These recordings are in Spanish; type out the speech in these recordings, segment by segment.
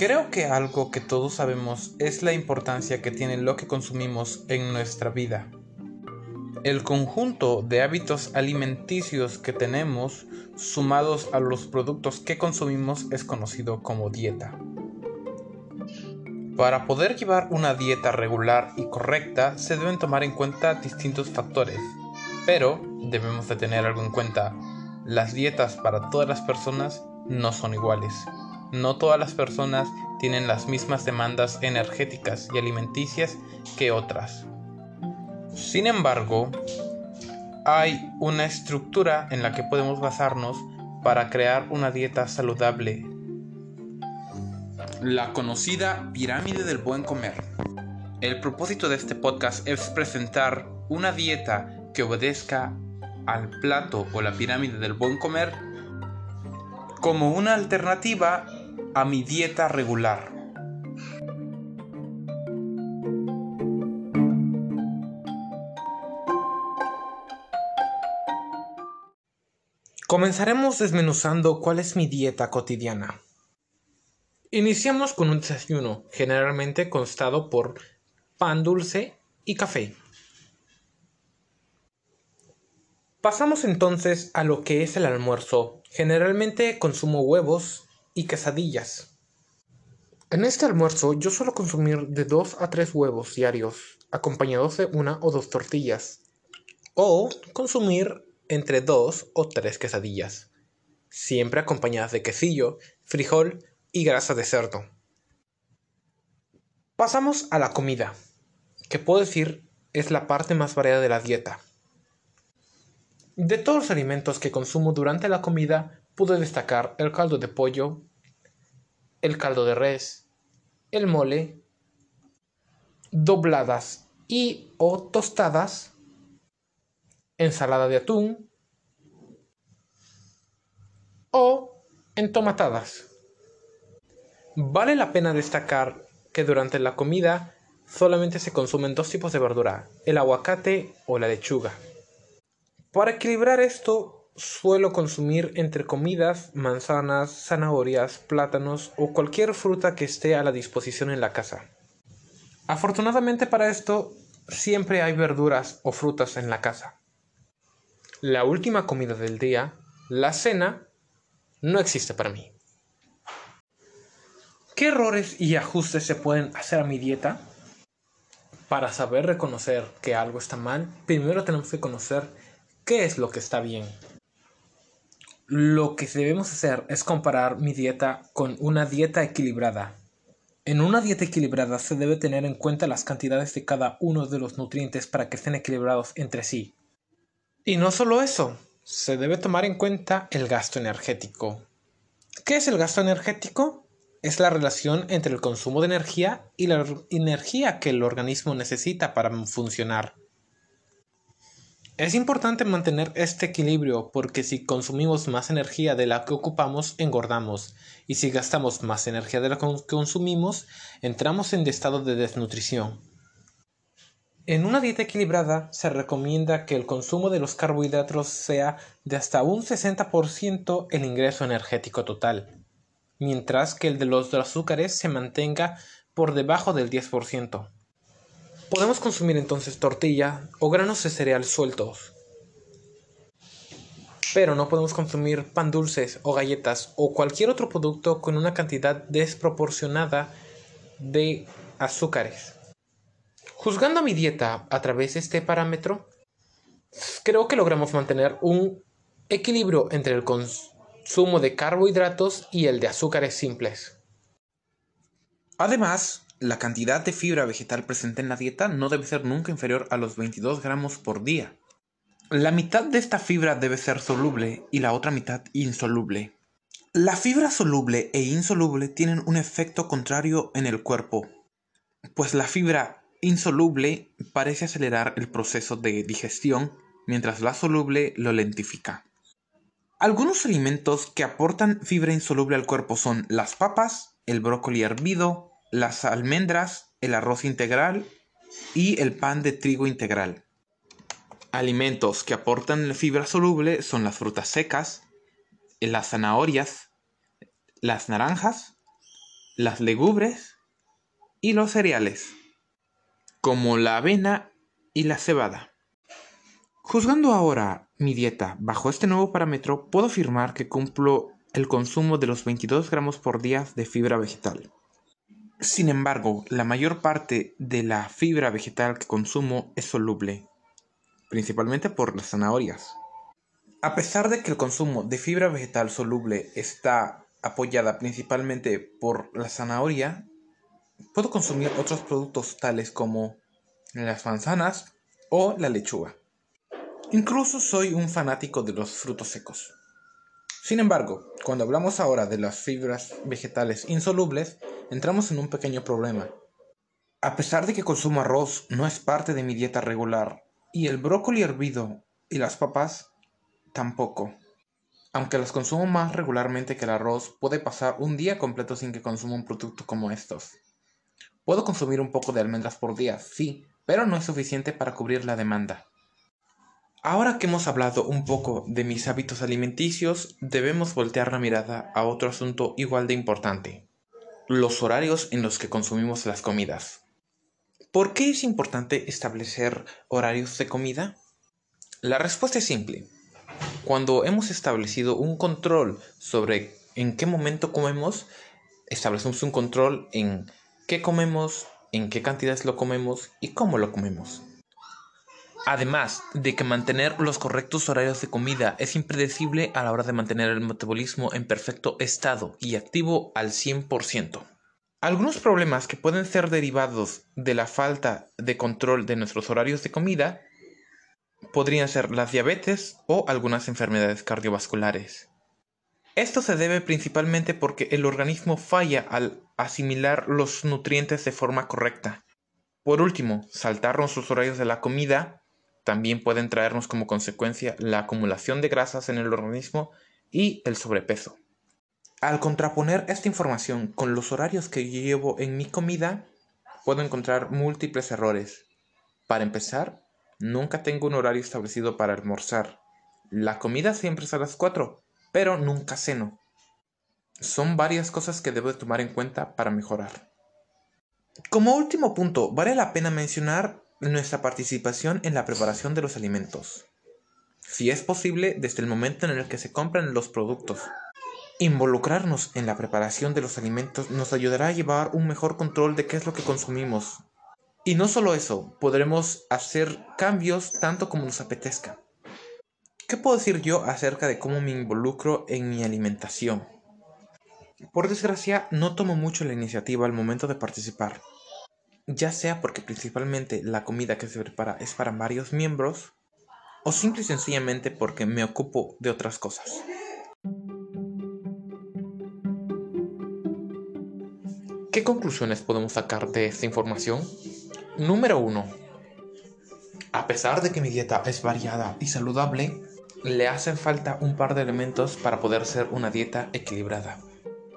Creo que algo que todos sabemos es la importancia que tiene lo que consumimos en nuestra vida. El conjunto de hábitos alimenticios que tenemos sumados a los productos que consumimos es conocido como dieta. Para poder llevar una dieta regular y correcta se deben tomar en cuenta distintos factores, pero debemos de tener algo en cuenta. Las dietas para todas las personas no son iguales. No todas las personas tienen las mismas demandas energéticas y alimenticias que otras. Sin embargo, hay una estructura en la que podemos basarnos para crear una dieta saludable la conocida pirámide del buen comer. El propósito de este podcast es presentar una dieta que obedezca al plato o la pirámide del buen comer como una alternativa a mi dieta regular. Comenzaremos desmenuzando cuál es mi dieta cotidiana. Iniciamos con un desayuno, generalmente constado por pan dulce y café. Pasamos entonces a lo que es el almuerzo. Generalmente consumo huevos quesadillas. En este almuerzo yo suelo consumir de 2 a 3 huevos diarios, acompañados de una o dos tortillas. O consumir entre 2 o 3 quesadillas, siempre acompañadas de quesillo, frijol y grasa de cerdo. Pasamos a la comida, que puedo decir es la parte más variada de la dieta. De todos los alimentos que consumo durante la comida, pude destacar el caldo de pollo, el caldo de res, el mole, dobladas y o tostadas, ensalada de atún o entomatadas. Vale la pena destacar que durante la comida solamente se consumen dos tipos de verdura, el aguacate o la lechuga. Para equilibrar esto, suelo consumir entre comidas manzanas, zanahorias, plátanos o cualquier fruta que esté a la disposición en la casa. Afortunadamente para esto, siempre hay verduras o frutas en la casa. La última comida del día, la cena, no existe para mí. ¿Qué errores y ajustes se pueden hacer a mi dieta? Para saber reconocer que algo está mal, primero tenemos que conocer qué es lo que está bien. Lo que debemos hacer es comparar mi dieta con una dieta equilibrada. En una dieta equilibrada se debe tener en cuenta las cantidades de cada uno de los nutrientes para que estén equilibrados entre sí. Y no solo eso, se debe tomar en cuenta el gasto energético. ¿Qué es el gasto energético? es la relación entre el consumo de energía y la energía que el organismo necesita para funcionar. Es importante mantener este equilibrio porque si consumimos más energía de la que ocupamos, engordamos, y si gastamos más energía de la que consumimos, entramos en estado de desnutrición. En una dieta equilibrada se recomienda que el consumo de los carbohidratos sea de hasta un 60% el ingreso energético total mientras que el de los azúcares se mantenga por debajo del 10%. Podemos consumir entonces tortilla o granos de cereal sueltos. Pero no podemos consumir pan dulces o galletas o cualquier otro producto con una cantidad desproporcionada de azúcares. Juzgando mi dieta a través de este parámetro, creo que logramos mantener un equilibrio entre el consumo de carbohidratos y el de azúcares simples. Además, la cantidad de fibra vegetal presente en la dieta no debe ser nunca inferior a los 22 gramos por día. La mitad de esta fibra debe ser soluble y la otra mitad insoluble. La fibra soluble e insoluble tienen un efecto contrario en el cuerpo, pues la fibra insoluble parece acelerar el proceso de digestión, mientras la soluble lo lentifica. Algunos alimentos que aportan fibra insoluble al cuerpo son las papas, el brócoli hervido, las almendras, el arroz integral y el pan de trigo integral. Alimentos que aportan fibra soluble son las frutas secas, las zanahorias, las naranjas, las legumbres y los cereales, como la avena y la cebada. Juzgando ahora mi dieta bajo este nuevo parámetro, puedo afirmar que cumplo el consumo de los 22 gramos por día de fibra vegetal. Sin embargo, la mayor parte de la fibra vegetal que consumo es soluble, principalmente por las zanahorias. A pesar de que el consumo de fibra vegetal soluble está apoyada principalmente por la zanahoria, puedo consumir otros productos tales como las manzanas o la lechuga. Incluso soy un fanático de los frutos secos. Sin embargo, cuando hablamos ahora de las fibras vegetales insolubles, entramos en un pequeño problema. A pesar de que consumo arroz, no es parte de mi dieta regular, y el brócoli hervido y las papas tampoco. Aunque las consumo más regularmente que el arroz, puede pasar un día completo sin que consuma un producto como estos. Puedo consumir un poco de almendras por día, sí, pero no es suficiente para cubrir la demanda. Ahora que hemos hablado un poco de mis hábitos alimenticios, debemos voltear la mirada a otro asunto igual de importante, los horarios en los que consumimos las comidas. ¿Por qué es importante establecer horarios de comida? La respuesta es simple. Cuando hemos establecido un control sobre en qué momento comemos, establecemos un control en qué comemos, en qué cantidades lo comemos y cómo lo comemos. Además de que mantener los correctos horarios de comida es impredecible a la hora de mantener el metabolismo en perfecto estado y activo al 100%. Algunos problemas que pueden ser derivados de la falta de control de nuestros horarios de comida podrían ser las diabetes o algunas enfermedades cardiovasculares. Esto se debe principalmente porque el organismo falla al asimilar los nutrientes de forma correcta. Por último, saltar nuestros horarios de la comida también pueden traernos como consecuencia la acumulación de grasas en el organismo y el sobrepeso. Al contraponer esta información con los horarios que llevo en mi comida, puedo encontrar múltiples errores. Para empezar, nunca tengo un horario establecido para almorzar. La comida siempre es a las 4, pero nunca ceno. Son varias cosas que debo tomar en cuenta para mejorar. Como último punto, vale la pena mencionar nuestra participación en la preparación de los alimentos. Si es posible, desde el momento en el que se compran los productos. Involucrarnos en la preparación de los alimentos nos ayudará a llevar un mejor control de qué es lo que consumimos. Y no solo eso, podremos hacer cambios tanto como nos apetezca. ¿Qué puedo decir yo acerca de cómo me involucro en mi alimentación? Por desgracia, no tomo mucho la iniciativa al momento de participar ya sea porque principalmente la comida que se prepara es para varios miembros, o simple y sencillamente porque me ocupo de otras cosas. ¿Qué conclusiones podemos sacar de esta información? Número 1. A pesar de que mi dieta es variada y saludable, le hacen falta un par de elementos para poder ser una dieta equilibrada.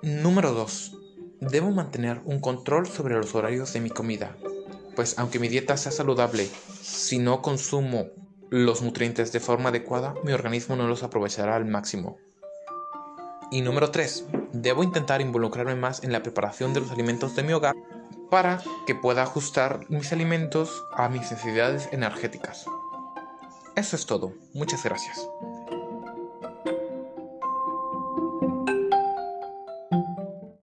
Número 2 Debo mantener un control sobre los horarios de mi comida, pues aunque mi dieta sea saludable, si no consumo los nutrientes de forma adecuada, mi organismo no los aprovechará al máximo. Y número 3. Debo intentar involucrarme más en la preparación de los alimentos de mi hogar para que pueda ajustar mis alimentos a mis necesidades energéticas. Eso es todo. Muchas gracias.